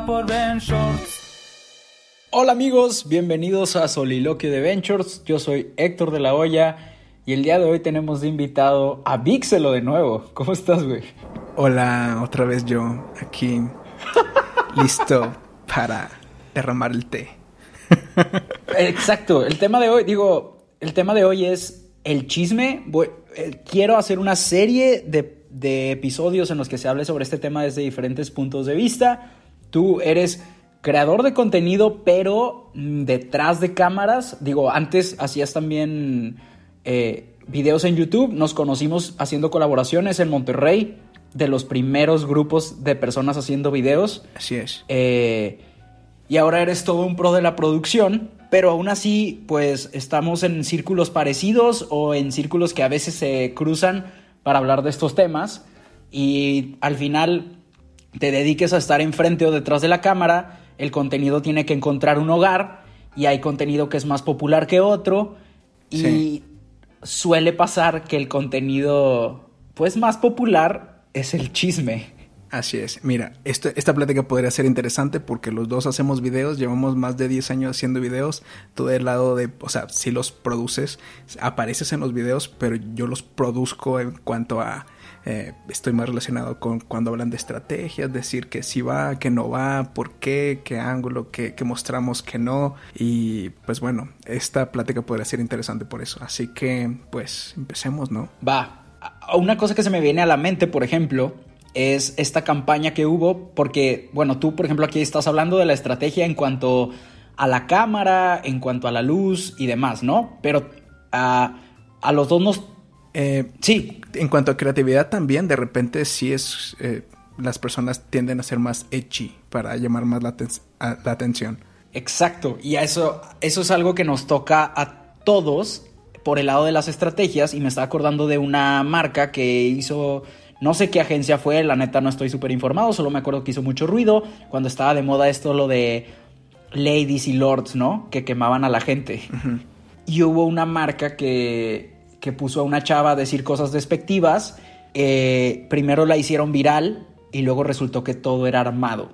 por Ben Shorts. Hola amigos, bienvenidos a Soliloquio de Ventures. Yo soy Héctor de la Hoya y el día de hoy tenemos de invitado a Vixelo de nuevo. ¿Cómo estás, güey? Hola, otra vez yo, aquí, listo para derramar el té. Exacto, el tema de hoy, digo, el tema de hoy es el chisme. Voy- eh, quiero hacer una serie de, de episodios en los que se hable sobre este tema desde diferentes puntos de vista. Tú eres creador de contenido, pero mm, detrás de cámaras. Digo, antes hacías también eh, videos en YouTube. Nos conocimos haciendo colaboraciones en Monterrey, de los primeros grupos de personas haciendo videos. Así es. Eh, y ahora eres todo un pro de la producción, pero aún así, pues estamos en círculos parecidos o en círculos que a veces se cruzan para hablar de estos temas. Y al final te dediques a estar enfrente o detrás de la cámara, el contenido tiene que encontrar un hogar y hay contenido que es más popular que otro. Y Sí. suele pasar que el contenido, pues más popular es el chisme. Así es. Mira, esto, esta plática podría ser interesante porque los dos hacemos videos, llevamos más de 10 años haciendo videos, tú del lado de, o sea, si los produces, apareces en los videos, pero yo los produzco en cuanto a, eh, estoy más relacionado con cuando hablan de estrategias, decir que sí va, que no va, por qué, qué ángulo, qué, mostramos que no. Y pues bueno, esta plática podría ser interesante por eso. Así que, pues, empecemos, ¿no? Va. Una cosa que se me viene a la mente, por ejemplo, es esta campaña que hubo, porque, bueno, tú, por ejemplo, aquí estás hablando de la estrategia en cuanto a la cámara, en cuanto a la luz y demás, ¿no? Pero a, a los dos nos... Eh, Sí, En cuanto a creatividad también, de repente sí es... eh, las personas tienden a ser más edgy para llamar más la, atención. Exacto, y a eso, eso es algo que nos toca a todos por el lado de las estrategias y me está acordando de una marca que hizo, no sé qué agencia fue, la neta no estoy súper informado, solo me acuerdo que hizo mucho ruido cuando estaba de moda esto lo de ladies y lords, ¿no? Que quemaban a la gente. Y hubo una marca que, que puso a una chava a decir cosas despectivas, eh, primero la hicieron viral y luego resultó que todo era armado.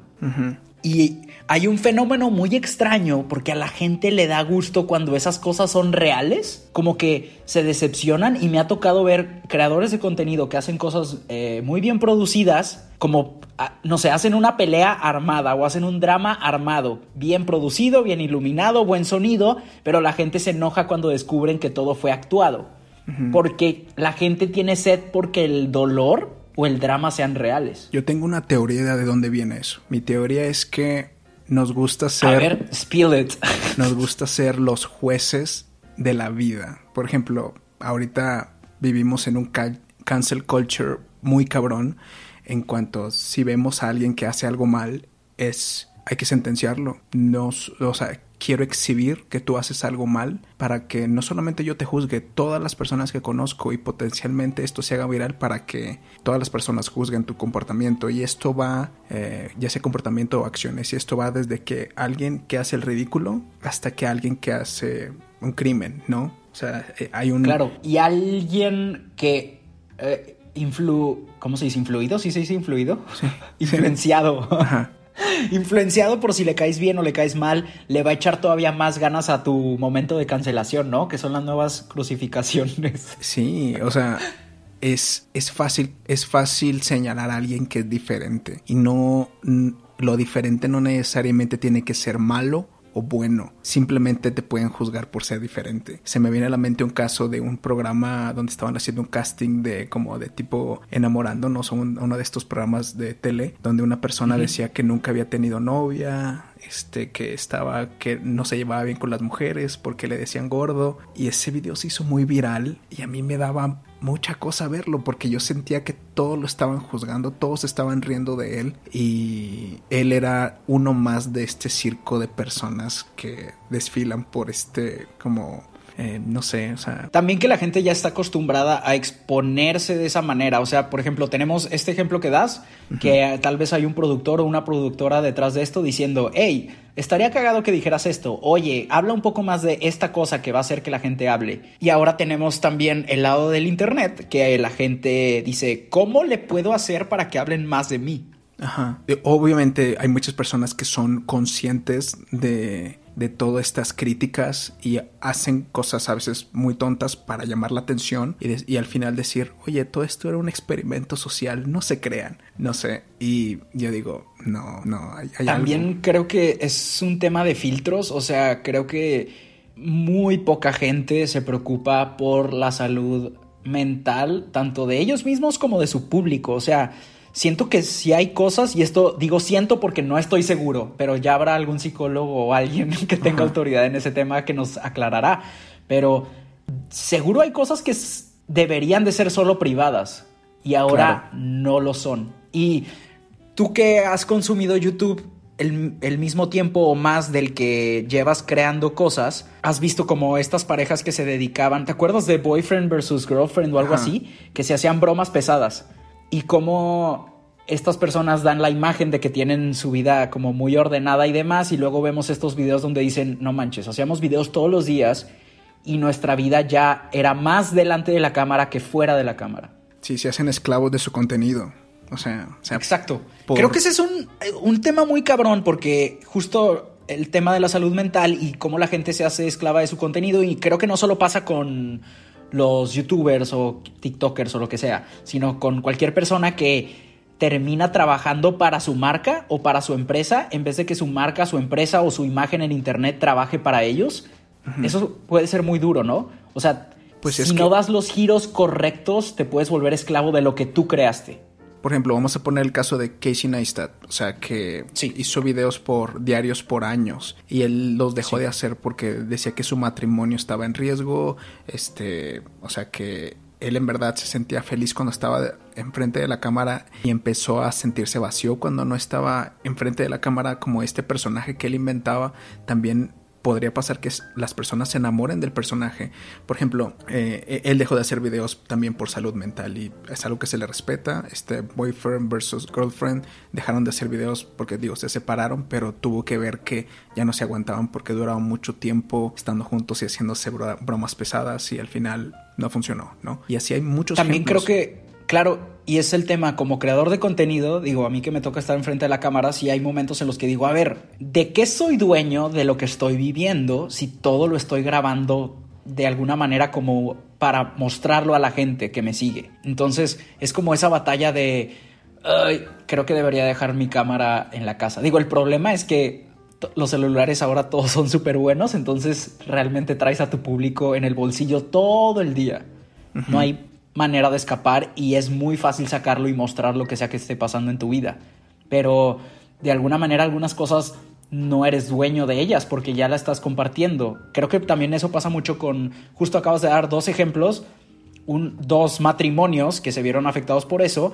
Y hay un fenómeno muy extraño porque a la gente le da gusto cuando esas cosas son reales, como que se decepcionan y me ha tocado ver creadores de contenido que hacen cosas eh, muy bien producidas, como, ah, no sé, hacen una pelea armada o hacen un drama armado, bien producido, bien iluminado, buen sonido, pero la gente se enoja cuando descubren que todo fue actuado. Porque la gente tiene sed porque el dolor o el drama sean reales. Yo tengo una teoría de dónde viene eso. Mi teoría es que nos gusta A ser... ver, spill it. nos gusta ser los jueces de la vida. Por ejemplo, ahorita vivimos en un ca- cancel culture muy cabrón en cuanto si vemos a alguien que hace algo mal es hay que sentenciarlo. No, s- o sea, quiero exhibir que tú haces algo mal para que no solamente yo te juzgue, todas las personas que conozco y potencialmente esto se haga viral para que todas las personas juzguen tu comportamiento. Y esto va, eh, ya sea comportamiento o acciones, y esto va desde que alguien que hace el ridículo hasta que alguien que hace un crimen, ¿no? O sea, eh, hay un... Claro, y alguien que eh, influ... ¿Cómo se dice? ¿Influido? ¿Sí se dice influido? Influenciado. Ajá. Influenciado por si le caes bien o le caes mal, le va a echar todavía más ganas a tu momento de cancelación, ¿no? Que son las nuevas crucificaciones. Sí, o sea, es, es fácil, es fácil señalar a alguien que es diferente. Y no lo diferente no necesariamente tiene que ser malo o bueno, simplemente te pueden juzgar por ser diferente. Se me viene a la mente un caso de un programa donde estaban haciendo un casting de como de tipo enamorándonos, un, uno de estos programas de tele, donde una persona decía que nunca había tenido novia, este, que estaba, que no se llevaba bien con las mujeres porque le decían gordo. Y ese video se hizo muy viral y a mí me daba mucha cosa verlo porque yo sentía que todos lo estaban juzgando, todos estaban riendo de él y él era uno más de este circo de personas que desfilan por este como eh, no sé, o sea... También que la gente ya está acostumbrada a exponerse de esa manera, o sea, por ejemplo, tenemos este ejemplo que das, que tal vez hay un productor o una productora detrás de esto diciendo, hey, estaría cagado que dijeras esto, oye, habla un poco más de esta cosa que va a hacer que la gente hable. Y ahora tenemos también el lado del Internet, que la gente dice, ¿cómo le puedo hacer para que hablen más de mí? Ajá. Obviamente hay muchas personas que son conscientes de de todas estas críticas y hacen cosas a veces muy tontas para llamar la atención y, al final decir, oye, todo esto era un experimento social, no se crean, no sé. Y yo digo, no, no, hay, También creo que es un tema de filtros, o sea, creo que muy poca gente se preocupa por la salud mental, tanto de ellos mismos como de su público, o sea, siento que si hay cosas, y esto digo siento porque no estoy seguro, pero ya habrá algún psicólogo o alguien que tenga autoridad en ese tema que nos aclarará. Pero seguro hay cosas que deberían de ser solo privadas y ahora no lo son. Y tú que has consumido YouTube el, el, mismo tiempo o más del que llevas creando cosas, has visto como estas parejas que se dedicaban, ¿te acuerdas de Boyfriend versus Girlfriend o algo así? Que se hacían bromas pesadas y cómo estas personas dan la imagen de que tienen su vida como muy ordenada y demás, y luego vemos estos videos donde dicen, no manches, hacíamos videos todos los días y nuestra vida ya era más delante de la cámara que fuera de la cámara. Sí, se hacen esclavos de su contenido. O sea, exacto. Creo que ese es un, un tema muy cabrón porque justo el tema de la salud mental y cómo la gente se hace esclava de su contenido y creo que no solo pasa con los youtubers o tiktokers o lo que sea, sino con cualquier persona que termina trabajando para su marca o para su empresa en vez de que su marca, su empresa o su imagen en internet trabaje para ellos. Eso puede ser muy duro, ¿no? O sea, pues si no das los giros correctos, te puedes volver esclavo de lo que tú creaste. Por ejemplo, vamos a poner el caso de Casey Neistat, o sea, que hizo videos por diarios por años y él los dejó de hacer porque decía que su matrimonio estaba en riesgo, este, o sea, que él en verdad se sentía feliz cuando estaba enfrente de la cámara y empezó a sentirse vacío cuando no estaba enfrente de la cámara como este personaje que él inventaba. También podría pasar que las personas se enamoren del personaje. Por ejemplo, eh, e-, él dejó de hacer videos también por salud mental y es algo que se le respeta. Este boyfriend versus girlfriend dejaron de hacer videos porque digo, se separaron, pero tuvo que ver que ya no se aguantaban porque duraban mucho tiempo estando juntos y haciéndose bromas pesadas y al final no funcionó, ¿no? Y así hay muchos También creo que Claro, y es el tema, como creador de contenido, digo, a mí que me toca estar enfrente de la cámara, si hay momentos en los que digo, a ver, ¿de qué soy dueño de lo que estoy viviendo si todo lo estoy grabando de alguna manera como para mostrarlo a la gente que me sigue? Entonces, es como esa batalla de, Ay, creo que debería dejar mi cámara en la casa. Digo, el problema es que los celulares ahora todos son súper buenos, entonces realmente traes a tu público en el bolsillo todo el día. No hay manera de escapar y es muy fácil sacarlo y mostrar lo que sea que esté pasando en tu vida. Pero de alguna manera algunas cosas no eres dueño de ellas porque ya la estás compartiendo. Creo que también eso pasa mucho con, justo acabas de dar dos ejemplos, un, dos matrimonios que se vieron afectados por eso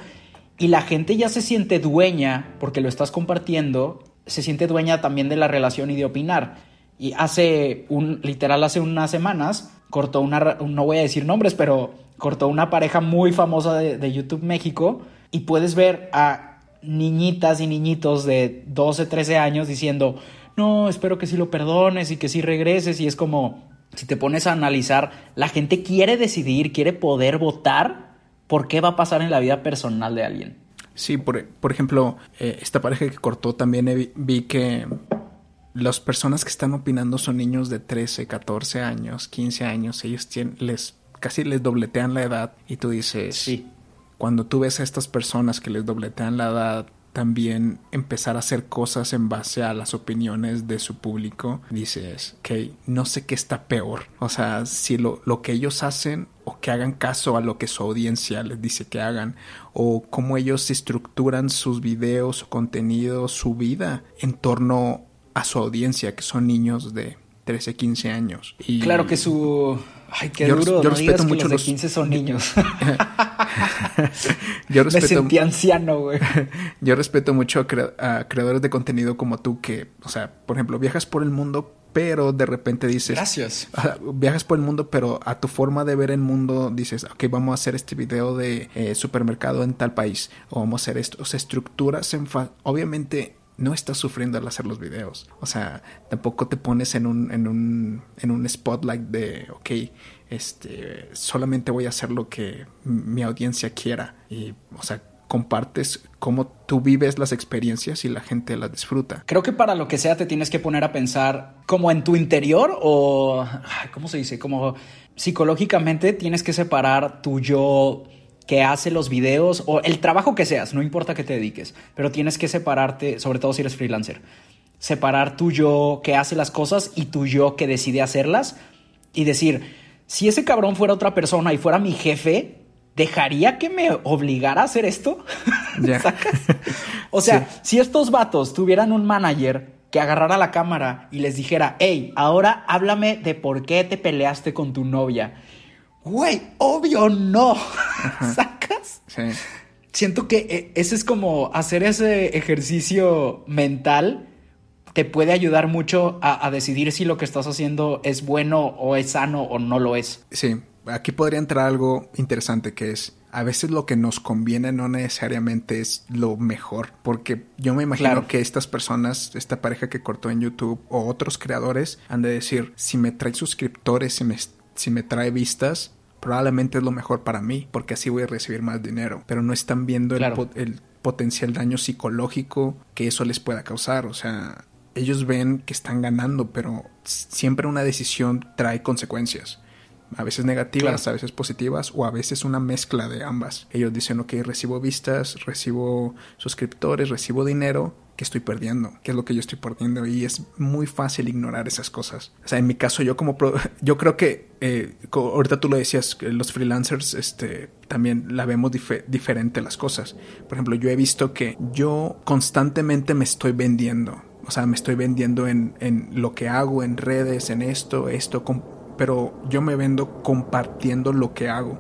y la gente ya se siente dueña porque lo estás compartiendo, se siente dueña también de la relación y de opinar. Y hace un, literal, hace unas semanas cortó una, no voy a decir nombres, pero cortó una pareja muy famosa de, YouTube México y puedes ver a niñitas y niñitos de 12, 13 años diciendo, no, espero que sí lo perdones y que sí regreses y es como, si te pones a analizar, la gente quiere decidir, quiere poder votar por qué va a pasar en la vida personal de alguien. Sí, por, por ejemplo, eh, esta pareja que cortó también vi, que las personas que están opinando son niños de 13, 14 años, 15 años. Ellos tienen, les casi les dobletean la edad y tú dices, Sí. cuando tú ves a estas personas que les dobletean la edad, también empezar a hacer cosas en base a las opiniones de su público, dices, ok, no sé qué está peor. O sea, si lo, lo que ellos hacen o que hagan caso a lo que su audiencia les dice que hagan, o cómo ellos estructuran sus videos, su contenido, su vida en torno a su audiencia, que son niños de 13, 15 años. Y Claro que su... Ay, qué Yo- duro. yo no respeto que mucho los de los- 15 son niños. yo Me respeto, sentí anciano, güey. yo respeto mucho a, crea- a creadores de contenido como tú que, o sea, por ejemplo, viajas por el mundo, pero de repente dices... Gracias. Viajas por el mundo, pero a tu forma de ver el mundo dices, ok, vamos a hacer este video de eh, supermercado en tal país, o vamos a hacer esto. O sea, estructuras en Obviamente no estás sufriendo al hacer los videos. O sea, tampoco te pones en un, en un, en un spotlight de, ok, este, solamente voy a hacer lo que mi audiencia quiera. Y, o sea, compartes cómo tú vives las experiencias y la gente las disfruta. Creo que para lo que sea te tienes que poner a pensar como en tu interior o, ¿cómo se dice? Como psicológicamente tienes que separar tu yo que hace los videos o el trabajo que seas, no importa que te dediques, pero tienes que separarte, sobre todo si eres freelancer, separar tu yo que hace las cosas y tu yo que decide hacerlas y decir, si ese cabrón fuera otra persona y fuera mi jefe, ¿dejaría que me obligara a hacer esto? O sea, si estos vatos tuvieran un manager que agarrara la cámara y les dijera, hey, ahora háblame de por qué te peleaste con tu novia. Güey, obvio no. ¿Sacas? Sí. Siento que eh, ese es como hacer ese ejercicio mental te puede ayudar mucho a, a decidir si lo que estás haciendo es bueno o es sano o no lo es. Sí, aquí podría entrar algo interesante que es a veces lo que nos conviene no necesariamente es lo mejor, porque yo me imagino Claro. que estas personas, esta pareja que cortó en YouTube o otros creadores han de decir, si me trae suscriptores, si me, si me trae vistas, probablemente es lo mejor para mí, porque así voy a recibir más dinero, pero no están viendo Claro. el, el potencial daño psicológico que eso les pueda causar, o sea, ellos ven que están ganando, pero siempre una decisión trae consecuencias a veces negativas, Claro. a veces positivas o a veces una mezcla de ambas. Ellos dicen, ok, recibo vistas, recibo suscriptores, recibo dinero, ¿qué estoy perdiendo? ¿Qué es lo que yo estoy perdiendo? Y es muy fácil ignorar esas cosas. O sea, en mi caso yo como, pro- yo creo que, eh, ahorita tú lo decías, los freelancers este, también la vemos dife- diferente las cosas. Por ejemplo, yo he visto que yo constantemente me estoy vendiendo. O sea, me estoy vendiendo en, en lo que hago, en redes, en esto, esto, pero yo me vendo compartiendo lo que hago.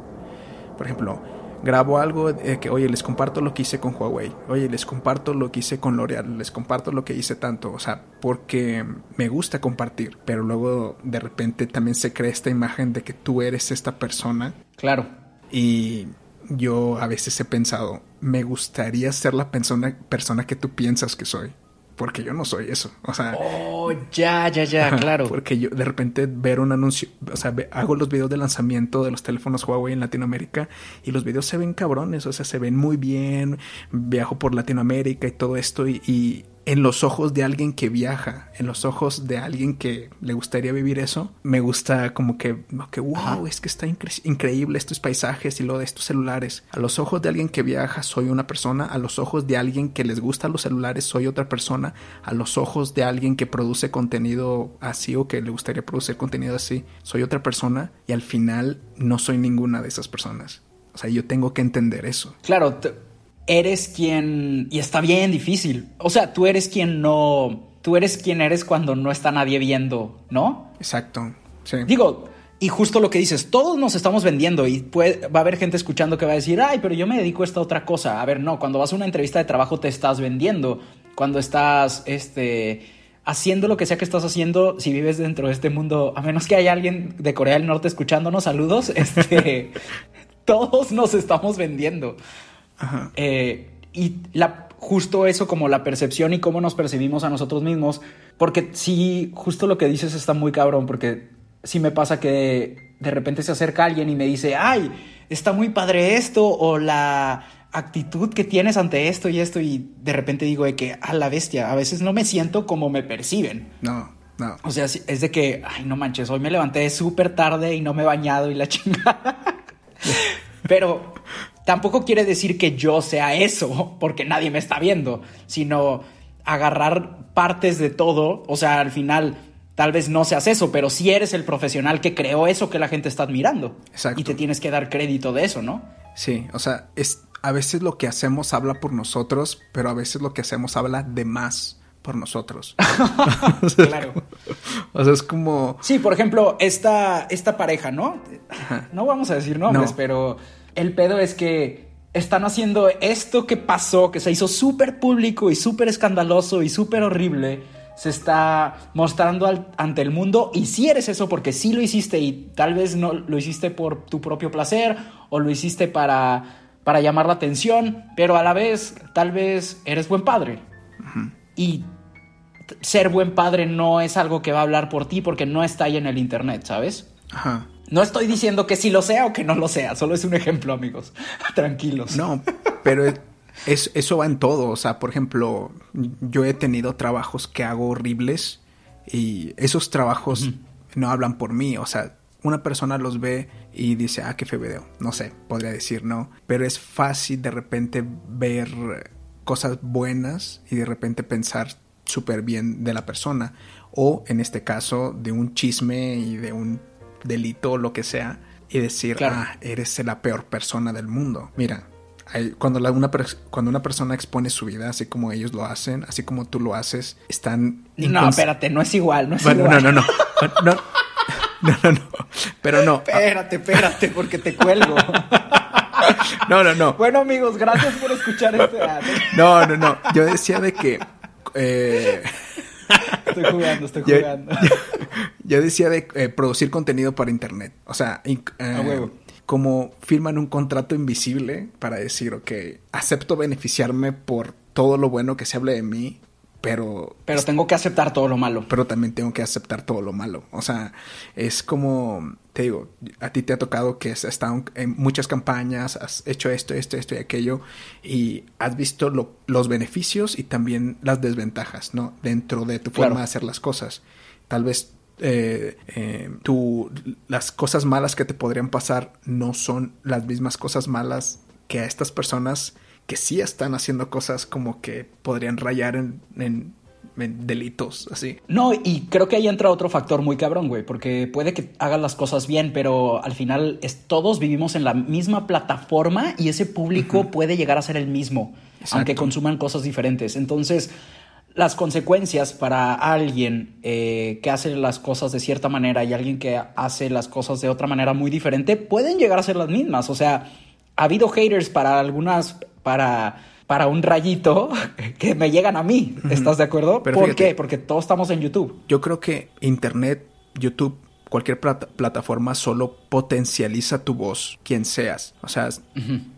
Por ejemplo, grabo algo de que, oye, les comparto lo que hice con Huawei, oye, les comparto lo que hice con L'Oreal, les comparto lo que hice tanto, o sea, porque me gusta compartir, pero luego de repente también se crea esta imagen de que tú eres esta persona. Claro. y yo a veces he pensado, me gustaría ser la persona, persona que tú piensas que soy, porque yo no soy eso, o sea... Oh, ya, ya, ya, claro. Porque yo de repente ver un anuncio, o sea, ve- hago los videos de lanzamiento de los teléfonos Huawei en Latinoamérica y los videos se ven cabrones, o sea, se ven muy bien, viajo por Latinoamérica y todo esto y, y en los ojos de alguien que viaja, en los ojos de alguien que le gustaría vivir eso, me gusta como que, que wow, Ajá. es que está incre- increíble estos paisajes y lo de estos celulares. A los ojos de alguien que viaja soy una persona, a los ojos de alguien que les gustan los celulares soy otra persona, a los ojos de alguien que produce contenido así o que le gustaría producir contenido así, soy otra persona y al final no soy ninguna de esas personas. O sea, yo tengo que entender eso. Claro, te- eres quien... Y está bien difícil. O sea, tú eres quien no... Tú eres quien eres cuando no está nadie viendo, ¿no? Exacto. Sí. Digo, y justo lo que dices, todos nos estamos vendiendo y puede- va a haber gente escuchando que va a decir, ay, pero yo me dedico a esta otra cosa. A ver, no, cuando vas a una entrevista de trabajo te estás vendiendo. Cuando estás, este, haciendo lo que sea que estás haciendo, si vives dentro de este mundo, a menos que haya alguien de Corea del Norte escuchándonos, saludos, este, todos nos estamos vendiendo. Ajá. Eh, y la, justo eso como la percepción y cómo nos percibimos a nosotros mismos, porque sí, justo lo que dices está muy cabrón, porque sí me pasa que de repente se acerca alguien y me dice, ay, está muy padre esto, o la actitud que tienes ante esto y esto y de repente digo de que a la bestia, a veces no me siento como me perciben. No, no. O sea, es de que, ay, no manches, hoy me levanté súper tarde y no me he bañado y la chingada. Pero tampoco quiere decir que yo sea eso, porque nadie me está viendo, sino agarrar partes de todo. O sea, al final, tal vez no seas eso, pero sí eres el profesional que creó eso que la gente está admirando. Exacto. Y te tienes que dar crédito de eso, ¿no? Sí, o sea, es, a veces lo que hacemos habla por nosotros, pero a veces lo que hacemos habla de más por nosotros. claro. O sea, es como... Sí, por ejemplo, esta, esta pareja, ¿no? No vamos a decir nombres, No. pero el pedo es que están haciendo esto que pasó, que se hizo súper público y súper escandaloso y súper horrible. Se está mostrando al- ante el mundo y si eres eso porque sí lo hiciste y tal vez no lo hiciste por tu propio placer o lo hiciste para, para llamar la atención, pero a la vez tal vez eres buen padre. Y ser buen padre no es algo que va a hablar por ti porque no está ahí en el internet, ¿sabes? Ajá. No estoy diciendo que sí lo sea o que no lo sea, solo es un ejemplo, amigos. Tranquilos. No, pero es, eso va en todo. O sea, por ejemplo, yo he tenido trabajos que hago horribles y esos trabajos no hablan por mí. O sea, una persona los ve y dice, ah, qué feo video. No sé, podría decir no. Pero es fácil de repente ver cosas buenas y de repente pensar súper bien de la persona. O en este caso, de un chisme y de un delito o lo que sea. Y decir, Claro. ah, eres la peor persona del mundo. Mira, cuando, la- una, cuando una persona expone su vida, así como ellos lo hacen, así como tú lo haces, están... No, espérate, no es igual, no es Bueno, no, igual. no, no. No, no, no, no. Pero no. Espérate, espérate, porque te cuelgo. No, no, no. bueno, amigos, gracias por escuchar este. No, no, no. Yo decía de que... eh, Estoy jugando, estoy yo, jugando. yo decía de eh, producir contenido para internet. O sea, eh, huevo. como firman un contrato invisible para decir, ok, acepto beneficiarme por todo lo bueno que se hable de mí, pero Pero tengo que aceptar todo lo malo. pero también tengo que aceptar todo lo malo. O sea, es como, te digo, a ti te ha tocado que has estado en muchas campañas, has hecho esto, esto, esto y aquello, y has visto lo- los beneficios y también las desventajas, ¿no? Dentro de tu Claro. forma de hacer las cosas. Tal vez eh, eh, tú, las cosas malas que te podrían pasar no son las mismas cosas malas que a estas personas que sí están haciendo cosas como que podrían rayar en, en- en delitos, así. No, y creo que ahí entra otro factor muy cabrón, güey, porque puede que hagan las cosas bien, pero al final es, todos vivimos en la misma plataforma y ese público puede llegar a ser el mismo, Exacto. aunque consuman cosas diferentes. Entonces, las consecuencias para alguien eh, que hace las cosas de cierta manera y alguien que hace las cosas de otra manera muy diferente pueden llegar a ser las mismas. O sea, ha habido haters para algunas, para, para un rayito que me llegan a mí. ¿Estás de acuerdo? Pero ¿Por fíjate. qué? Porque todos estamos en YouTube. Yo creo que Internet, YouTube, cualquier plata- plataforma solo potencializa tu voz, quien seas. O sea,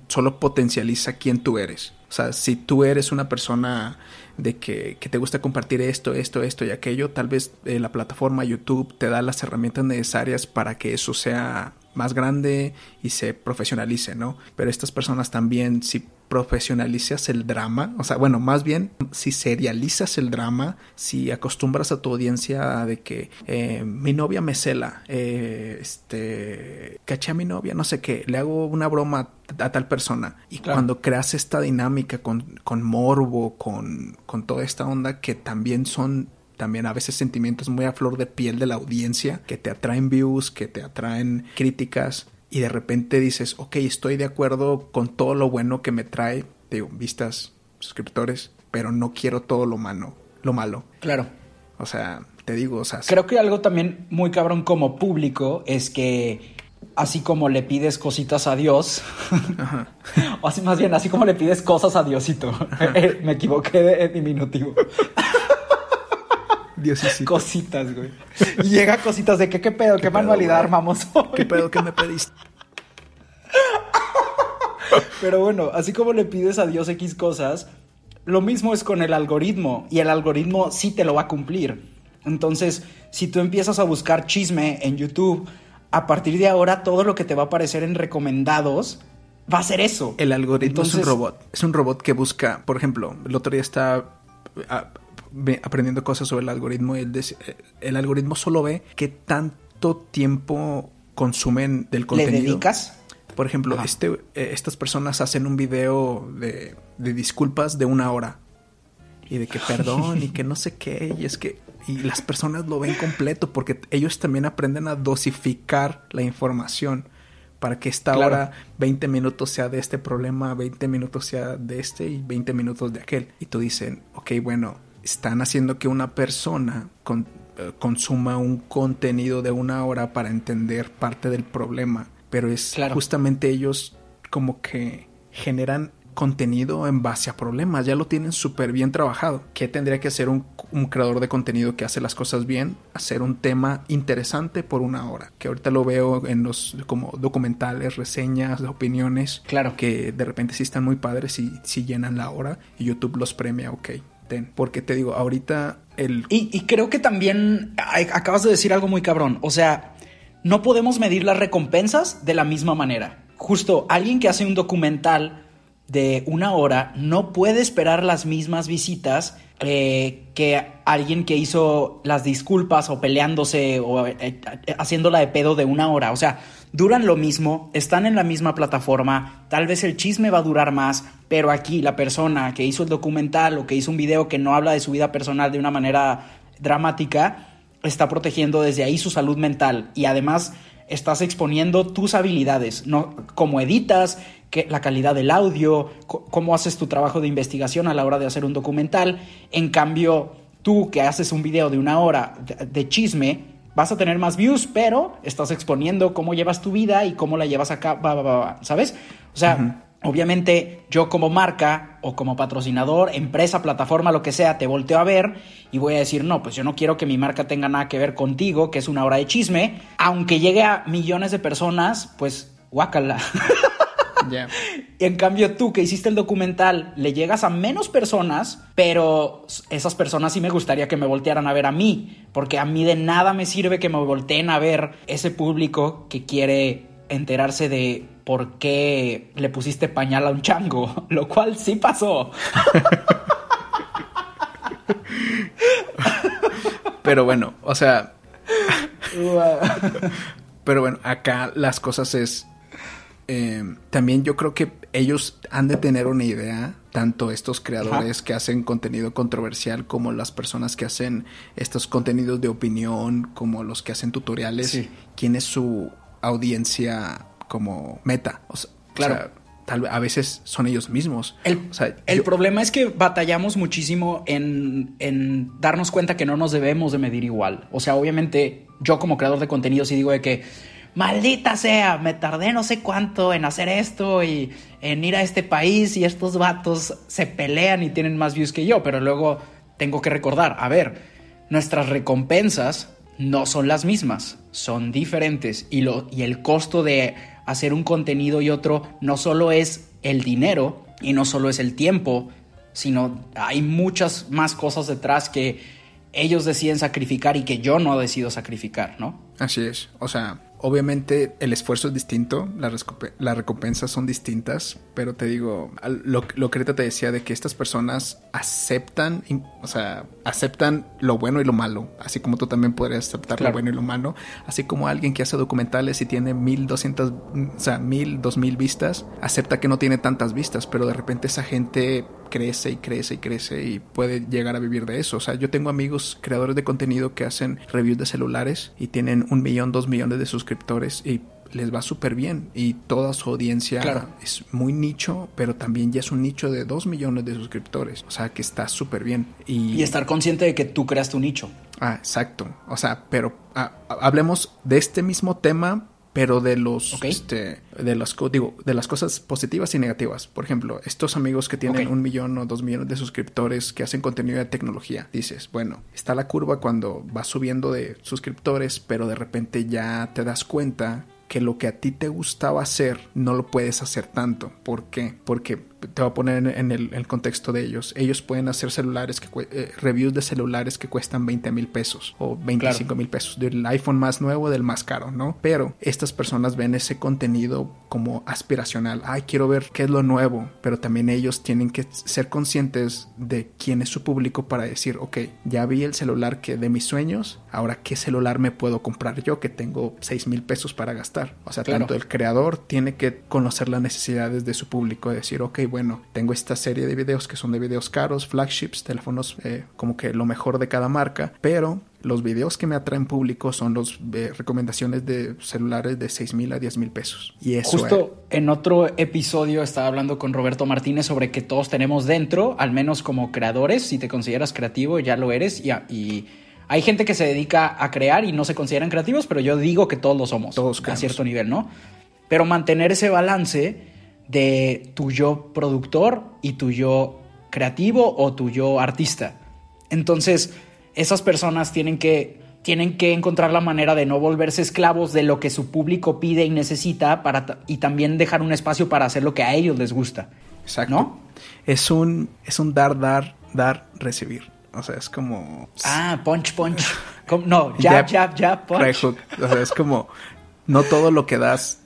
solo potencializa quién tú eres. O sea, si tú eres una persona de que, que te gusta compartir esto, esto, esto y aquello, tal vez eh, la plataforma YouTube te da las herramientas necesarias para que eso sea más grande y se profesionalice, ¿no? Pero estas personas también, si profesionalizas el drama, o sea, bueno, más bien, si serializas el drama, si acostumbras a tu audiencia de que eh, mi novia me cela, eh, este, caché a mi novia, no sé qué, le hago una broma a tal persona. Y Claro. cuando creas esta dinámica con, con morbo, con, con toda esta onda que también son también a veces sentimientos muy a flor de piel de la audiencia, que te atraen views, que te atraen críticas, y de repente dices, ok, estoy de acuerdo con todo lo bueno que me trae, digo, vistas, suscriptores, pero no quiero todo lo malo, lo malo. Claro. O sea, te digo, o sea, Creo que algo también muy cabrón como público es que así como le pides cositas a Dios, o así más bien, así como le pides cosas a Diosito. Eh, Me equivoqué de diminutivo. Cositas, güey. Y llega cositas de que qué pedo, qué, pedo, manualidad güey? armamos hoy? ¿qué pedo que me pediste? Pero bueno, así como le pides a Dios X cosas, lo mismo es con el algoritmo y el algoritmo sí te lo va a cumplir. Entonces, si tú empiezas a buscar chisme en YouTube, a partir de ahora todo lo que te va a aparecer en recomendados va a ser eso. El algoritmo es un robot. Es un robot que busca, por ejemplo, el otro día ve- aprendiendo cosas sobre el algoritmo y dec- eh, el algoritmo solo ve qué tanto tiempo consumen del ¿Le contenido. dedicas? Por ejemplo, Ajá. este, eh, estas personas hacen un video de, de disculpas de una hora. Y de que perdón y que no sé qué. Y es que. Y las personas lo ven completo porque ellos también aprenden a dosificar la información. Para que esta Claro. hora 20 minutos sea de este problema, 20 minutos sea de este y 20 minutos de aquel. Y tú dicen, ok, bueno, están haciendo que una persona con- eh, consuma un contenido de una hora para entender parte del problema. Pero es Claro. justamente ellos como que generan contenido en base a problemas, ya lo tienen súper bien trabajado. ¿Qué tendría que hacer un, un creador de contenido que hace las cosas bien? Hacer un tema interesante por una hora, que ahorita lo veo en los como documentales, reseñas, opiniones, Claro. que de repente sí están muy padres y sí llenan la hora y YouTube los premia, ok, Porque te digo, ahorita el... Y, creo que también acabas de decir algo muy cabrón. O sea, no podemos medir las recompensas de la misma manera. Justo alguien que hace un documental de una hora no puede esperar las mismas visitas eh, que alguien que hizo las disculpas o peleándose o eh, eh, haciéndola de pedo de una hora. O sea, duran lo mismo, están en la misma plataforma, tal vez el chisme va a durar más, pero aquí la persona que hizo el documental o que hizo un video que no habla de su vida personal de una manera dramática, está protegiendo desde ahí su salud mental y además estás exponiendo tus habilidades, no cómo editas, la calidad del audio, cómo haces tu trabajo de investigación a la hora de hacer un documental. En cambio, tú que haces un video de una hora de chisme, vas a tener más views, pero estás exponiendo cómo llevas tu vida y cómo la llevas acá, va, va, va, va, ¿sabes? O sea, obviamente yo como marca o como patrocinador, empresa, plataforma, lo que sea, te volteo a ver y voy a decir, no, pues yo no quiero que mi marca tenga nada que ver contigo, que es una hora de chisme, aunque llegue a millones de personas, pues guácala. Y en cambio tú que hiciste el documental le llegas a menos personas, pero esas personas sí me gustaría que me voltearan a ver a mí, porque a mí de nada me sirve que me volteen a ver ese público que quiere enterarse de por qué le pusiste pañal a un chango, lo cual sí pasó. Pero bueno, o sea, Pero bueno, acá las cosas es... eh, también yo creo que ellos han de tener una idea, tanto estos creadores que hacen contenido controversial como las personas que hacen estos contenidos de opinión, como los que hacen tutoriales, Sí. quién es su audiencia como meta. O sea, Claro. o sea, tal vez a veces son ellos mismos. El, O sea, el yo- problema es que batallamos muchísimo en, en darnos cuenta que no nos debemos de medir igual. O sea, obviamente yo como creador de contenido sí digo de que, maldita sea, me tardé no sé cuánto en hacer esto y en ir a este país y estos vatos se pelean y tienen más views que yo, pero luego tengo que recordar, a ver, nuestras recompensas no son las mismas, son diferentes y, lo, y el costo de hacer un contenido y otro no solo es el dinero y no solo es el tiempo, sino hay muchas más cosas detrás que ellos deciden sacrificar y que yo no decido sacrificar, ¿no? Así es. O sea, obviamente el esfuerzo es distinto, las, recompensas son distintas, pero te digo, lo, lo que ahorita te decía de que estas personas aceptan, o sea, aceptan lo bueno y lo malo, así como tú también podrías aceptar Claro. lo bueno y lo malo, así como alguien que hace documentales y tiene 1200, mm, o sea, 1000, 2000 vistas, acepta que no tiene tantas vistas, pero de repente esa gente crece y crece y crece y puede llegar a vivir de eso. O sea, yo tengo amigos creadores de contenido que hacen reviews de celulares y tienen un millón, dos millones de suscriptores y les va súper bien y toda su audiencia Claro. es muy nicho, pero también ya es un nicho de dos millones de suscriptores. O sea, que está súper bien. Y, Y estar consciente de que tú creas tu nicho. Ah, exacto. O sea, pero ah, hablemos de este mismo tema, pero de los, este, de las, digo, de las cosas positivas y negativas. Por ejemplo, estos amigos que tienen un millón o dos millones de suscriptores que hacen contenido de tecnología, dices, bueno, está la curva cuando va subiendo de suscriptores, pero de repente ya te das cuenta que lo que a ti te gustaba hacer no lo puedes hacer tanto. ¿Por qué? Porque te voy a poner en el, el contexto de ellos. Ellos pueden hacer celulares, que eh, reviews de celulares que cuestan 20 mil pesos o 25 mil pesos, del iPhone más nuevo, del más caro, ¿no? Pero estas personas ven ese contenido como aspiracional. Ay, quiero ver qué es lo nuevo, pero también ellos tienen que ser conscientes de quién es su público para decir, ok, ya vi el celular que de mis sueños, ahora qué celular me puedo comprar yo que tengo 6 mil pesos para gastar. O sea, tanto el creador tiene que conocer las necesidades de su público, decir, ok, bueno, tengo esta serie de videos que son de videos caros, flagships, teléfonos eh, como que lo mejor de cada marca, pero los videos que me atraen público son los eh, recomendaciones de celulares de 6 mil a 10 mil pesos. Y eso Justo en otro episodio estaba hablando con Roberto Martínez sobre que todos tenemos dentro, al menos como creadores, si te consideras creativo, ya lo eres. Y, y hay gente que se dedica a crear y no se consideran creativos, pero yo digo que todos lo somos. Todos a cierto nivel, ¿no? Pero mantener ese balance de tu yo productor y tu yo creativo o tu yo artista. Entonces, esas personas tienen que, tienen que encontrar la manera de no volverse esclavos de lo que su público pide y necesita para, y también dejar un espacio para hacer lo que a ellos les gusta. Exacto. ¿No? Es un, es un dar, dar, dar, recibir. O sea, es como... Ah, punch, punch. no, jab, jab, jab, punch. O sea, es como... No todo lo que das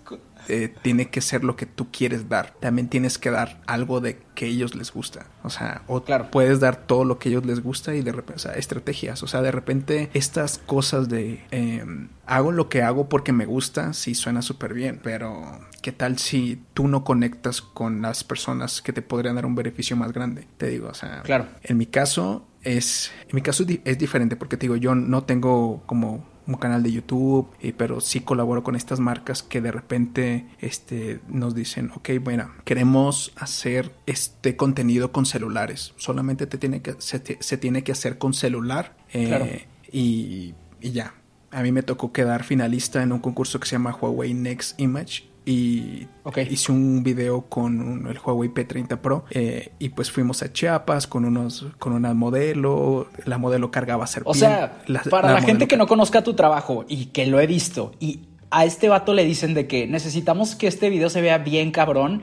eh, tiene que ser lo que tú quieres dar. También tienes que dar algo de que ellos les gusta. O sea, o claro. puedes dar todo lo que ellos les gusta y de repente, o sea, estrategias. O sea, de repente estas cosas de em, hago lo que hago porque me gusta, sí suena súper bien, pero ¿qué tal si tú no conectas con las personas que te podrían dar un beneficio más grande? Te digo, o sea, claro. en mi caso es, en mi caso es diferente porque te digo, yo no tengo como un canal de YouTube, eh, pero sí colaboro con estas marcas que de repente este, nos dicen, ok, bueno, queremos hacer este contenido con celulares, solamente te tiene que, se, tiene que hacer con celular eh, y, y ya. A mí me tocó quedar finalista en un concurso que se llama Huawei Next Image y hice un video con el Huawei P30 Pro eh, y pues fuimos a Chiapas con unos con una modelo, la modelo cargaba serpiente. O sea, para la, gente que no conozca tu trabajo y que lo he visto y a este vato le dicen de que necesitamos que este video se vea bien cabrón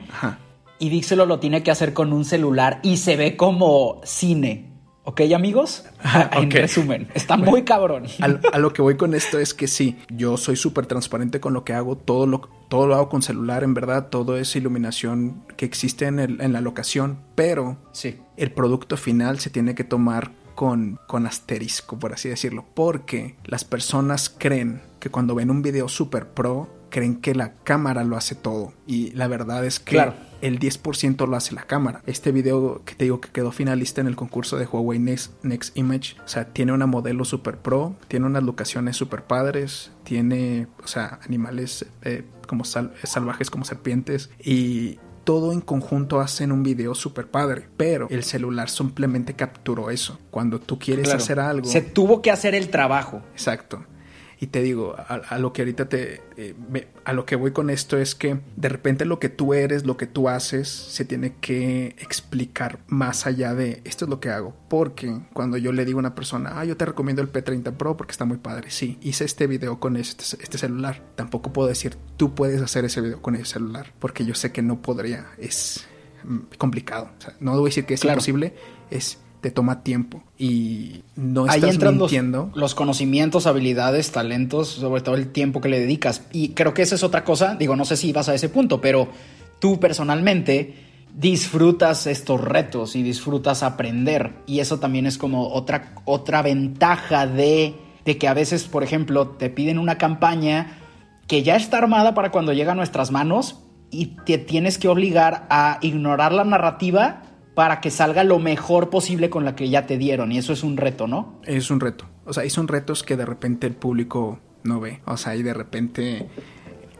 y Dixelo lo tiene que hacer con un celular y se ve como cine. ¿Ok, amigos? en resumen, está muy cabrón. A, lo que voy con esto es que sí, yo soy súper transparente con lo que hago, todo lo, todo lo hago con celular, en verdad, todo es iluminación que existe en, el, en la locación, pero sí. el producto final se tiene que tomar con, con asterisco, por así decirlo, porque las personas creen que cuando ven un video super pro, creen que la cámara lo hace todo. Y la verdad es que el 10% lo hace la cámara. Este video que te digo que quedó finalista en el concurso de Huawei Next, Next Image, o sea, tiene una modelo super pro, tiene unas locaciones super padres, tiene, o sea, animales eh, como salvajes como serpientes y todo en conjunto hacen un video super padre, pero el celular simplemente capturó eso. Cuando tú quieres hacer algo... Se tuvo que hacer el trabajo. Exacto. Y te digo, a, lo que ahorita te, eh, a lo que voy con esto es que de repente lo que tú eres, lo que tú haces, se tiene que explicar más allá de esto es lo que hago. Porque cuando yo le digo a una persona, ah, yo te recomiendo el P30 Pro porque está muy padre. Sí, hice este video con este, este celular. Tampoco puedo decir, tú puedes hacer ese video con ese celular. Porque yo sé que no podría. Es mm, complicado. O sea, no voy a decir que es imposible. Es te toma tiempo y no estás Ahí entran mintiendo. Los, conocimientos, habilidades, talentos, sobre todo el tiempo que le dedicas. Y creo que esa es otra cosa, digo, no sé si vas a ese punto, pero tú personalmente disfrutas estos retos y disfrutas aprender. Y eso también es como otra, otra ventaja de, de que a veces, por ejemplo, te piden una campaña que ya está armada para cuando llega a nuestras manos y te tienes que obligar a ignorar la narrativa para que salga lo mejor posible con la que ya te dieron. Y eso es un reto, ¿no? Es un reto. O sea, y son retos que de repente el público no ve. O sea, y de repente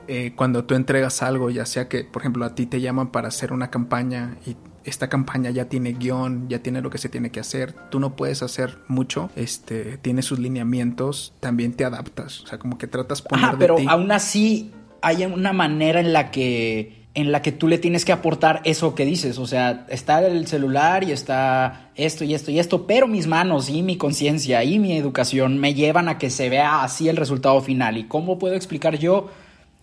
eh, cuando tú entregas algo, ya sea que, por ejemplo, a ti te llaman para hacer una campaña y esta campaña ya tiene guion, ya tiene lo que se tiene que hacer, tú no puedes hacer mucho, este, tiene sus lineamientos, también te adaptas, o sea, como que tratas poner Ajá, pero aún así hay una manera en la que en la que tú le tienes que aportar eso que dices. O sea, está el celular y está esto y esto y esto, pero mis manos y mi conciencia y mi educación me llevan a que se vea así el resultado final. ¿Y cómo puedo explicar yo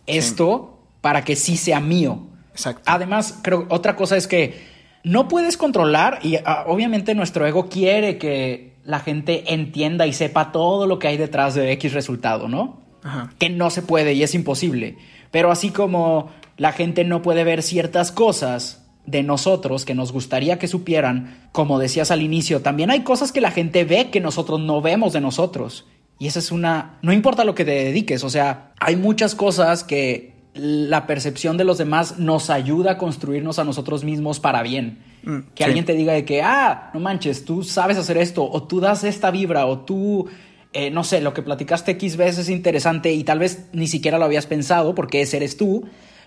esto para que sí sea mío? Exacto. Además, creo otra cosa es que no puedes controlar y ah, obviamente nuestro ego quiere que la gente entienda y sepa todo lo que hay detrás de X resultado, ¿no? Ajá. Que no se puede y es imposible. Pero así como la gente no puede ver ciertas cosas de nosotros que nos gustaría que supieran, como decías al inicio, también hay cosas que la gente ve que nosotros no vemos de nosotros. Y esa es una... No importa lo que te dediques, o sea, hay muchas cosas que la percepción de los demás nos ayuda a construirnos a nosotros mismos para bien. Mm, que sí. alguien te diga de que, ah, no manches, tú sabes hacer esto, o tú das esta vibra, o tú, eh, no sé, lo que platicaste X veces es interesante y tal vez ni siquiera lo habías pensado porque ese eres tú,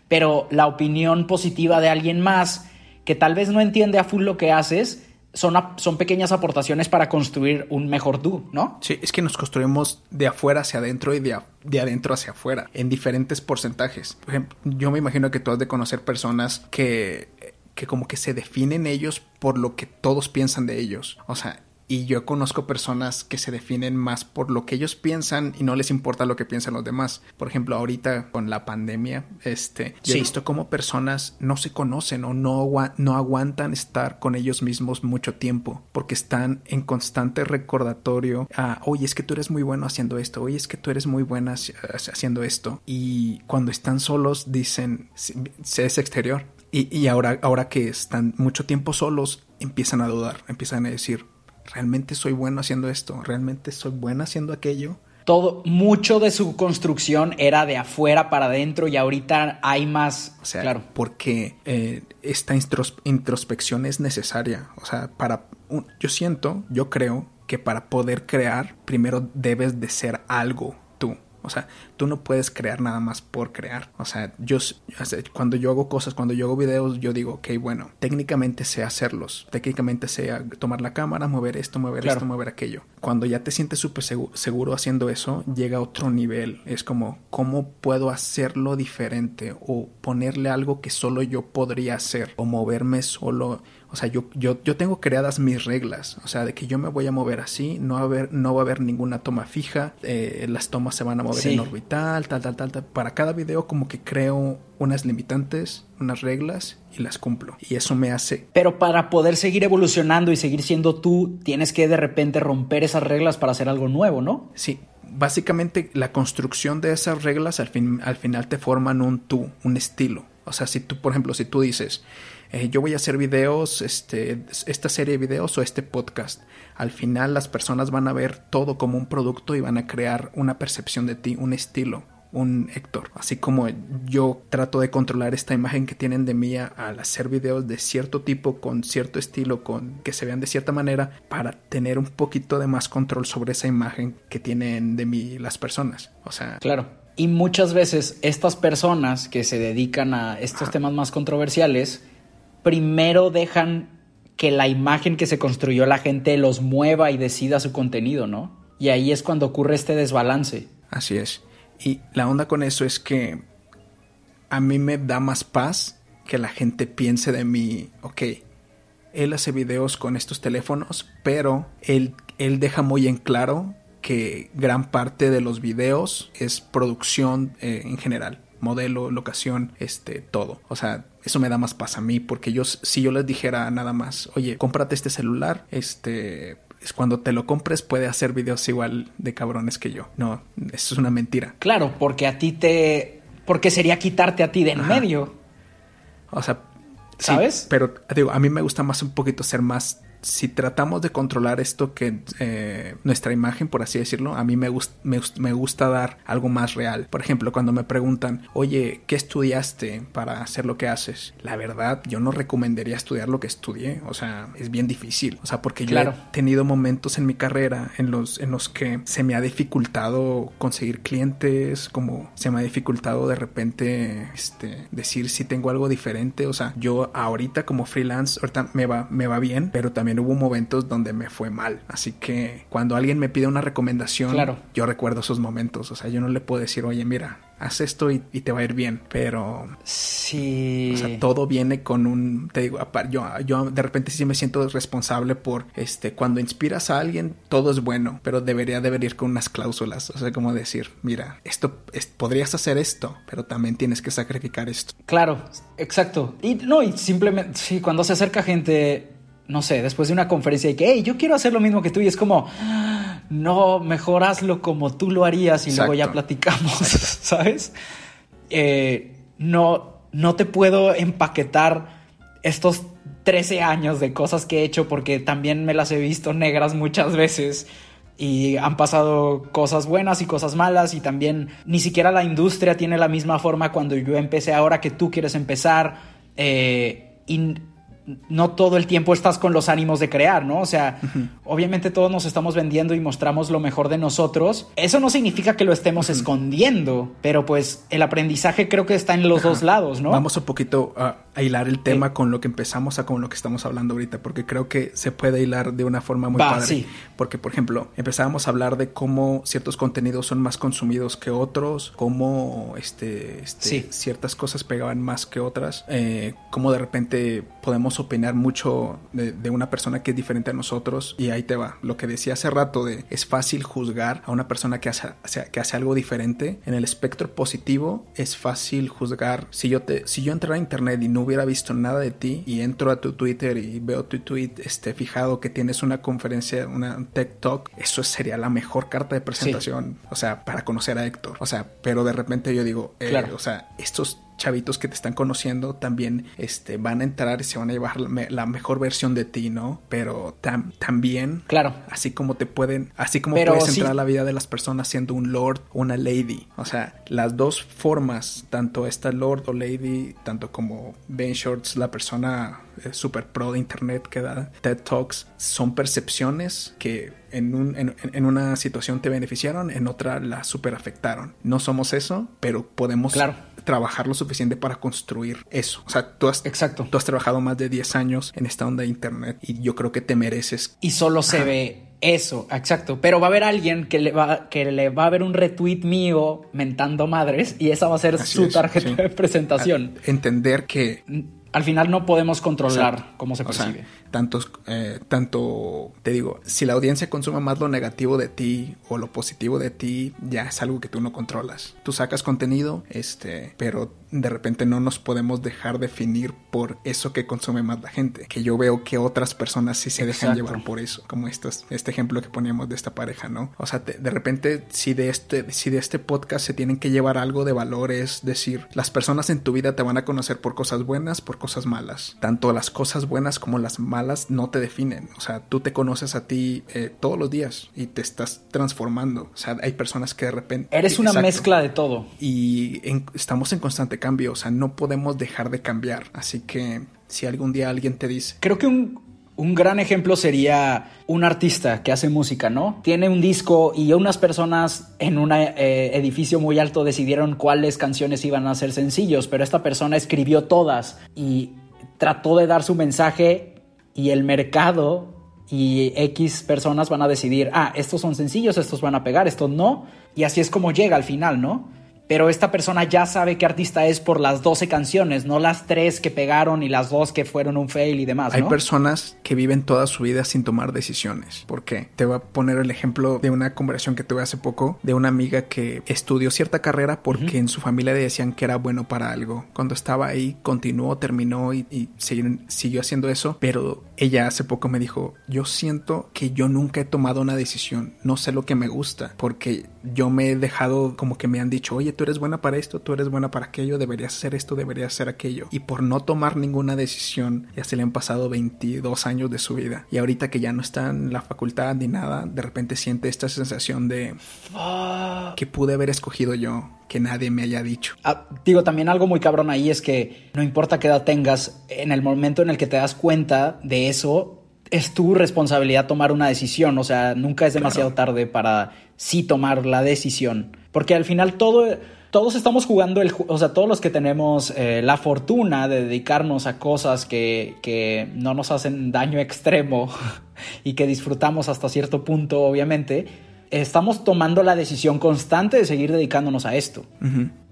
pero la opinión positiva de alguien más que tal vez no entiende a full lo que haces, son, son pequeñas aportaciones para construir un mejor tú, ¿no? Sí, es que nos construimos de afuera hacia adentro y de, de adentro hacia afuera, en diferentes porcentajes. Por ejemplo, yo me imagino que tú has de conocer personas que, que como que se definen ellos por lo que todos piensan de ellos. O sea, y yo conozco personas que se definen más por lo que ellos piensan y no les importa lo que piensan los demás. Por ejemplo, ahorita con la pandemia, este, yo he visto cómo personas no se conocen o no, no aguantan estar con ellos mismos mucho tiempo porque están en constante recordatorio a, oye, es que tú eres muy bueno haciendo esto, oye, es que tú eres muy buena haci- haciendo esto. Y cuando están solos dicen, "Sí, se es exterior. Y, y ahora, ahora que están mucho tiempo solos, empiezan a dudar, empiezan a decir, ¿realmente soy bueno haciendo esto? ¿Realmente soy buena haciendo aquello? Todo, mucho de su construcción era de afuera para adentro y ahorita hay más, O sea, claro. porque eh, esta intros- introspección es necesaria. O sea, para un- yo siento, yo creo que para poder crear, primero debes de ser algo. O sea, tú no puedes crear nada más por crear. O sea, yo cuando yo hago cosas, cuando yo hago videos, yo digo, ok, bueno, técnicamente sé hacerlos. Técnicamente sé tomar la cámara, mover esto, mover Claro. esto, mover aquello. Cuando ya te sientes súper segu- seguro haciendo eso, llega a otro nivel. Es como, ¿cómo puedo hacerlo diferente? O ponerle algo que solo yo podría hacer. O moverme solo. O sea, yo, yo, yo tengo creadas mis reglas. O sea, de que yo me voy a mover así, no va a haber, no va a haber ninguna toma fija. eh, las tomas se van a mover Sí. en orbital, tal, tal, tal, tal. Para cada video como que creo unas limitantes, unas reglas y las cumplo. Y eso me hace Pero para poder seguir evolucionando y seguir siendo tú, tienes que de repente romper esas reglas para hacer algo nuevo, ¿no? Sí, básicamente la construcción de esas reglas al, fin, al final te forman un tú, un estilo. O sea, si tú, por ejemplo, si tú dices, eh, yo voy a hacer videos, este, esta serie de videos o este podcast, al final las personas van a ver todo como un producto y van a crear una percepción de ti, un estilo, un Héctor. Así como yo trato de controlar esta imagen que tienen de mí al hacer videos de cierto tipo, con cierto estilo, con que se vean de cierta manera, para tener un poquito de más control sobre esa imagen que tienen de mí las personas. O sea, Claro. Y muchas veces estas personas que se dedican a estos temas más controversiales, primero dejan que la imagen que se construyó la gente los mueva y decida su contenido, ¿no? Y ahí es cuando ocurre este desbalance. Así es. Y la onda con eso es que a mí me da más paz que la gente piense de mí, ok, él hace videos con estos teléfonos, pero él, él deja muy en claro que gran parte de los videos es producción eh, en general. Modelo, locación, este, todo. O sea, eso me da más paz a mí, porque yo, si yo les dijera nada más, oye, cómprate este celular, este, es cuando te lo compres puede hacer videos igual de cabrones que yo. No, eso es una mentira. Claro, porque a ti te... Porque sería quitarte a ti de en Ajá. medio. O sea, sí, ¿Sabes? pero digo, a mí me gusta más un poquito ser más. Si tratamos de controlar esto que eh, nuestra imagen, por así decirlo, a mí me, gust- me, gust- me gusta dar algo más real. Por ejemplo, cuando me preguntan, oye, ¿qué estudiaste para hacer lo que haces? La verdad, yo no recomendaría estudiar lo que estudié. O sea, es bien difícil. O sea, porque yo he tenido momentos en mi carrera en los, en los que se me ha dificultado conseguir clientes, como se me ha dificultado de repente este, decir si tengo algo diferente. O sea, yo ahorita como freelance, ahorita me va, me va bien, pero también también hubo momentos donde me fue mal. Así que cuando alguien me pide una recomendación, Claro. yo recuerdo esos momentos. O sea, yo no le puedo decir, oye, mira, haz esto y, y te va a ir bien. Pero Sí. o sea, todo viene con un, te digo, yo, yo de repente sí me siento responsable por, este, cuando inspiras a alguien, todo es bueno, pero debería de venir con unas cláusulas, o sea, como decir, mira, esto, es- podrías hacer esto, pero también tienes que sacrificar esto. Claro, exacto. Y no, y simplemente, sí, cuando se acerca gente, no sé, después de una conferencia y que, hey, yo quiero hacer lo mismo que tú, y es como, "Ah, no, mejor hazlo como tú lo harías y luego ya Exacto. platicamos, ¿sabes? Eh, no, no te puedo empaquetar estos 13 años de cosas que he hecho porque también me las he visto negras muchas veces y han pasado cosas buenas y cosas malas y también ni siquiera la industria tiene la misma forma cuando yo empecé ahora que tú quieres empezar eh, y no todo el tiempo estás con los ánimos de crear, ¿no? O sea, obviamente todos nos estamos vendiendo y mostramos lo mejor de nosotros. Eso no significa que lo estemos escondiendo, pero pues el aprendizaje creo que está en los dos lados, ¿no? Vamos un poquito a, a hilar el tema con lo que empezamos a con lo que estamos hablando ahorita, porque creo que se puede hilar de una forma muy Va, padre. sí. Porque, por ejemplo, empezábamos a hablar de cómo ciertos contenidos son más consumidos que otros, cómo este, este, Sí. ciertas cosas pegaban más que otras, eh, cómo de repente podemos opinar mucho de, de una persona que es diferente a nosotros. Y ahí te va. Lo que decía hace rato de es fácil juzgar a una persona que hace, hace- que hace algo diferente. En el espectro positivo es fácil juzgar. Si yo, te, si yo entrara a internet y no hubiera visto nada de ti y entro a tu Twitter y veo tu tweet este, fijado que tienes una conferencia, una un tech talk, eso sería la mejor carta de presentación. O sea, para conocer a Héctor. O sea, pero de repente yo digo, eh, Claro. o sea, estos chavitos que te están conociendo también este, van a entrar y se van a llevar la, me- la mejor versión de ti, ¿no? Pero tam- también, Claro. así como te pueden, así como Pero puedes sí- entrar a la vida de las personas siendo un lord o una lady. O sea, las dos formas, tanto esta lord o lady, tanto como Ben Shorts, la persona eh, super pro de internet que da TED Talks, son percepciones que en, un- en- en una situación te beneficiaron, en otra la super afectaron. No somos eso, pero podemos Claro. Trabajar lo suficiente para construir eso. O sea, tú has, Exacto. tú has trabajado más de 10 años en esta onda de internet y yo creo que te mereces. y solo se ve eso, exacto. Pero va a haber alguien que le va, que le va a ver un retweet mío mentando madres y esa va a ser Así su es, tarjeta sí. de presentación. A- entender que Al final no podemos controlar Exacto. cómo se O sea, percibe. tantos, eh, tanto, te digo, si la audiencia consume más lo negativo de ti o lo positivo de ti, ya es algo que tú no controlas. Tú sacas contenido, este, pero de repente no nos podemos dejar definir por eso que consume más la gente. Que yo veo que otras personas sí se dejan llevar por eso, como estos, este ejemplo que poníamos de esta pareja, ¿no? O sea, te- de repente, si de este, si de este podcast se tienen que llevar algo de valor, es decir, las personas en tu vida te van a conocer por cosas buenas, por cosas malas. Tanto las cosas buenas como las malas no te definen. O sea, tú te conoces a ti eh, todos los días y te estás transformando. O sea, hay personas que de repente... Eres una Exacto. mezcla de todo. Y en- estamos en constante cambio. O sea, no podemos dejar de cambiar. Así que si algún día alguien te dice, Creo que un, un gran ejemplo sería un artista que hace música, ¿no? Tiene un disco y unas personas en un edificio muy alto decidieron cuáles canciones iban a ser sencillos, pero esta persona escribió todas y trató de dar su mensaje y el mercado y X personas van a decidir, ah, estos son sencillos, estos van a pegar, estos no, y así es como llega al final, ¿no? Pero esta persona ya sabe qué artista es por las 12 canciones, no las tres que pegaron y las dos que fueron un fail y demás, Hay personas que viven toda su vida sin tomar decisiones. ¿Por qué? Te voy a poner el ejemplo de una conversación que tuve hace poco de una amiga que estudió cierta carrera porque en su familia le decían que era bueno para algo. Cuando estaba ahí, continuó, terminó y, y siguió, siguió haciendo eso. Pero ella hace poco me dijo, yo siento que yo nunca he tomado una decisión. No sé lo que me gusta porque yo me he dejado como que me han dicho, oye, tú eres buena para esto, tú eres buena para aquello, deberías hacer esto, deberías hacer aquello. Y por no tomar ninguna decisión, ya se le han pasado 22 años de su vida. Y ahorita que ya no está en la facultad ni nada, de repente siente esta sensación de que pude haber escogido yo, que nadie me haya dicho. Ah, digo, también algo muy cabrón ahí es que no importa qué edad tengas, en el momento en el que te das cuenta de eso, es tu responsabilidad tomar una decisión. O sea, nunca es demasiado tarde para sí tomar la decisión. Porque al final todo, todos estamos jugando el, o sea, todos los que tenemos eh, la fortuna de dedicarnos a cosas que, que no nos hacen daño extremo y que disfrutamos hasta cierto punto, obviamente, estamos tomando la decisión constante de seguir dedicándonos a esto.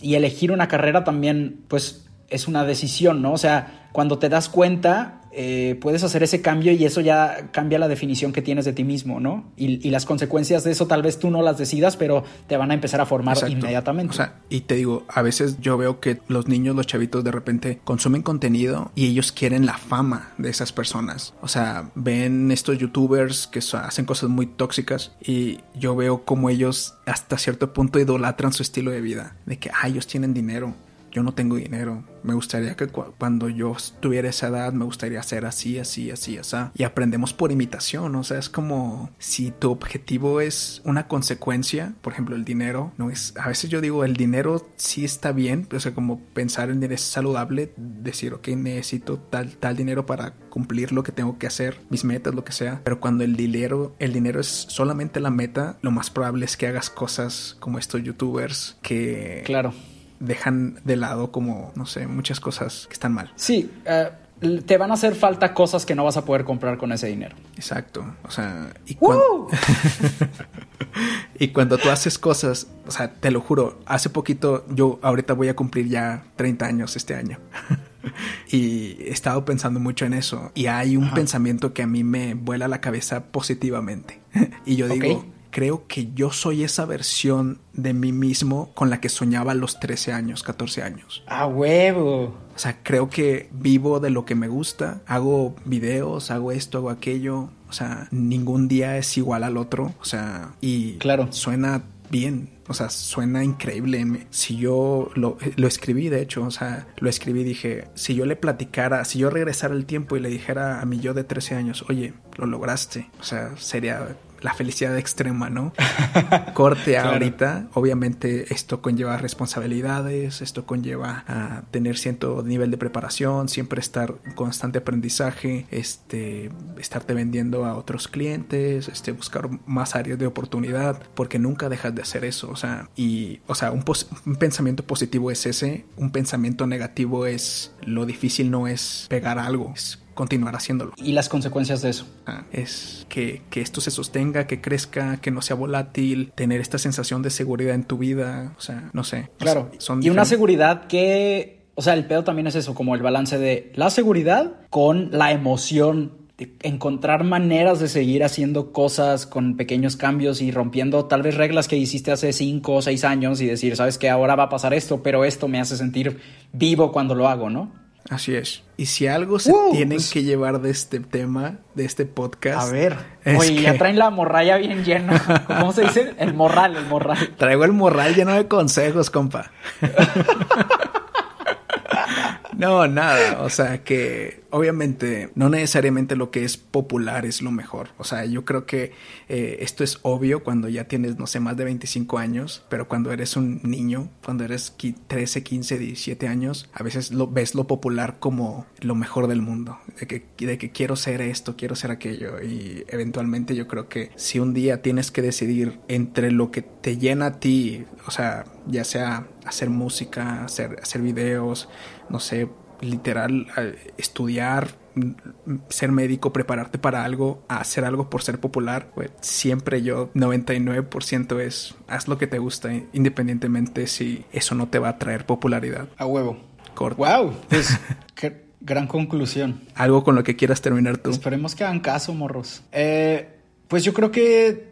Y elegir una carrera también, pues, es una decisión, ¿no? O sea, cuando te das cuenta, eh, puedes hacer ese cambio y eso ya cambia la definición que tienes de ti mismo, ¿no? Y, las consecuencias de eso tal vez tú no las decidas, pero te van a empezar a formar inmediatamente. O sea, y te digo, a veces yo veo que los niños, los chavitos de repente consumen contenido y ellos quieren la fama de esas personas. O sea, ven estos youtubers que hacen cosas muy tóxicas y yo veo como ellos hasta cierto punto idolatran su estilo de vida. De que, ah, ellos tienen dinero yo no tengo dinero. Me gustaría que cuando yo tuviera esa edad, me gustaría hacer así, así, así, así. Y aprendemos por imitación. O sea, es como si tu objetivo es una consecuencia, por ejemplo, el dinero, no es. A veces yo digo, el dinero sí está bien, o sea, como pensar en dinero es saludable, decir, ok, necesito tal, tal dinero para cumplir lo que tengo que hacer, mis metas, lo que sea. Pero cuando el dinero, el dinero es solamente la meta, lo más probable es que hagas cosas como estos youtubers que. Claro dejan de lado como, no sé, muchas cosas que están mal. Sí, eh, te van a hacer falta cosas que no vas a poder comprar con ese dinero. Exacto, o sea, y, cuando... y cuando tú haces cosas, o sea, te lo juro, hace poquito, yo ahorita voy a cumplir ya 30 años este año. y he estado pensando mucho en eso. Y hay un pensamiento que a mí me vuela la cabeza positivamente. y yo digo, creo que yo soy esa versión de mí mismo con la que soñaba a los 13 años, 14 años. ¡A huevo! O sea, creo que vivo de lo que me gusta, hago videos, hago esto, hago aquello. O sea, ningún día es igual al otro. O sea, y claro. suena bien. O sea, suena increíble. Si yo lo, lo, escribí, de hecho, o sea, lo escribí y dije, si yo le platicara, si yo regresara el tiempo y le dijera a mi yo de 13 años, oye, lo lograste, o sea, sería la felicidad extrema, ¿no? Corte ahorita, obviamente esto conlleva responsabilidades, esto conlleva a tener cierto nivel de preparación, siempre estar en constante aprendizaje, este, estarte vendiendo a otros clientes, este, buscar más áreas de oportunidad, porque nunca dejas de hacer eso, o sea, y, o sea, un, un pensamiento positivo es ese, un pensamiento negativo es, lo difícil no es pegar algo, es continuar haciéndolo. ¿Y las consecuencias de eso? Ah, es que, esto se sostenga, que crezca, que no sea volátil, tener esta sensación de seguridad en tu vida, o sea, no sé. Claro, son y una seguridad que, o sea, el pedo también es eso, como el balance de la seguridad con la emoción de encontrar maneras de seguir haciendo cosas con pequeños cambios y rompiendo tal vez reglas que hiciste hace cinco o seis años y decir, sabes que ahora va a pasar esto, pero esto me hace sentir vivo cuando lo hago, ¿no? Así es. Y si algo se tienen pues que llevar de este tema, de este podcast. A ver. Oye, ya traen la morralla bien llena. ¿Cómo se dice? El morral, el morral. Traigo el morral lleno de consejos, compa. No, nada. O sea que obviamente no necesariamente lo que es popular es lo mejor. O sea, yo creo que eh, esto es obvio cuando ya tienes, no sé, más de 25 años, pero cuando eres un niño, cuando eres 13, 15, 17 años, a veces lo, ves lo popular como lo mejor del mundo. De que, de que quiero ser esto, quiero ser aquello. Y eventualmente yo creo que si un día tienes que decidir entre lo que te llena a ti, o sea, ya sea hacer música, hacer, hacer videos, no sé, literal, estudiar, ser médico, prepararte para algo, hacer algo por ser popular, pues siempre yo 99% es haz lo que te gusta, independientemente si eso no te va a traer popularidad. A huevo. Corto. Wow, pues qué gran conclusión. Algo con lo que quieras terminar tú. Esperemos que hagan caso, morros. Eh, pues yo creo que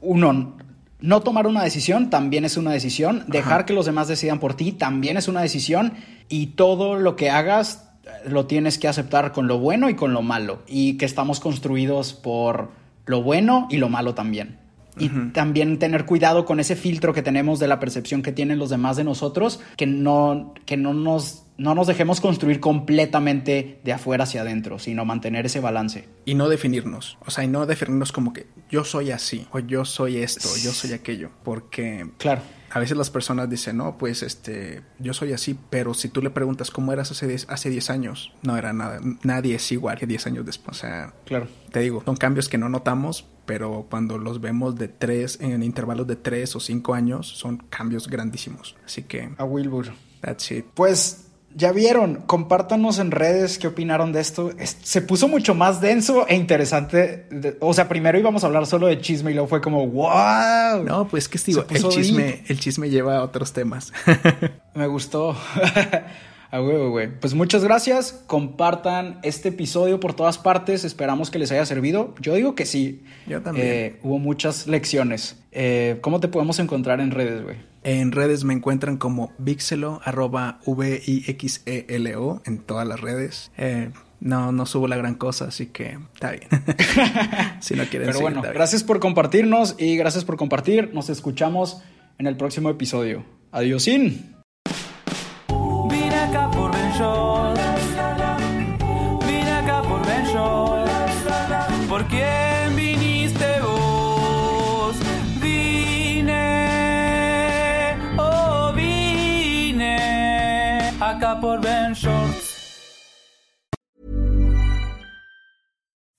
uno no tomar una decisión también es una decisión. Dejar que los demás decidan por ti también es una decisión. Y todo lo que hagas eh, lo tienes que aceptar con lo bueno y con lo malo. Y que estamos construidos por lo bueno y lo malo también. Y también tener cuidado con ese filtro que tenemos de la percepción que tienen los demás de nosotros, que no, que no nos no nos dejemos construir completamente de afuera hacia adentro, sino mantener ese balance. Y no definirnos, o sea, y no definirnos como que yo soy así, o yo soy esto, o yo soy aquello, porque... Claro. A veces las personas dicen, no, pues este, yo soy así, pero si tú le preguntas cómo eras hace 10, hace 10 años, no era nada, nadie es igual que 10 años después. O sea, claro. te digo, son cambios que no notamos, pero cuando los vemos de tres, en intervalos de tres o cinco años, son cambios grandísimos. Así que, A Wilbur. that's it. Pues ya vieron, compártanos en redes qué opinaron de esto. Es- se puso mucho más denso e interesante. O sea, primero íbamos a hablar solo de chisme y luego fue como, wow. No, pues que digo, el chisme, deep. el chisme lleva a otros temas. Me gustó. A huevo, güey. Pues muchas gracias. Compartan este episodio por todas partes. Esperamos que les haya servido. Yo digo que sí. Yo también. Eh, hubo muchas lecciones. Eh, ¿Cómo te podemos encontrar en redes, güey? En redes me encuentran como Vixelo, arroba V-I-X-E-L-O, en todas las redes. Eh, no, no subo la gran cosa, así que está bien. si no quieren Pero bueno, gracias por compartirnos y gracias por compartir. Nos escuchamos en el próximo episodio. Adiósín. Vine